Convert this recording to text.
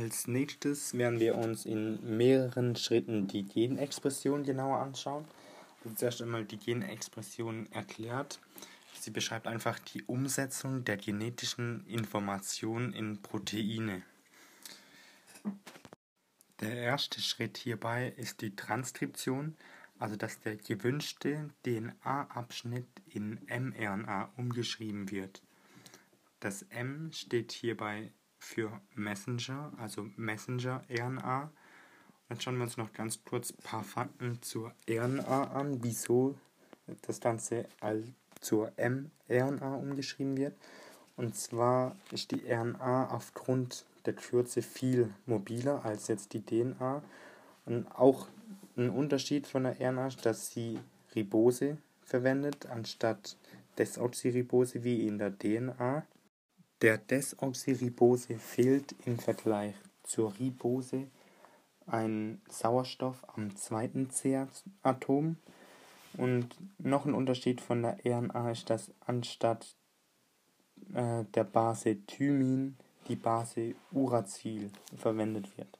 Als nächstes werden wir uns in mehreren Schritten die Genexpression genauer anschauen. Also zuerst einmal die Genexpression erklärt. Sie beschreibt einfach die Umsetzung der genetischen Information in Proteine. Der erste Schritt hierbei ist die Transkription, also dass der gewünschte DNA-Abschnitt in mRNA umgeschrieben wird. Das M steht hierbei für Messenger, also Messenger-RNA. Jetzt schauen wir uns noch ganz kurz ein paar Fakten zur RNA an, wieso das Ganze zur mRNA umgeschrieben wird. Und zwar ist die RNA aufgrund der Kürze viel mobiler als jetzt die DNA. Und auch ein Unterschied von der RNA ist, dass sie Ribose verwendet, anstatt Desoxyribose wie in der DNA. Der Desoxyribose fehlt im Vergleich zur Ribose ein Sauerstoff am zweiten C-Atom. Und noch ein Unterschied von der RNA ist, dass anstatt äh, der Base Thymin die Base Uracil verwendet wird.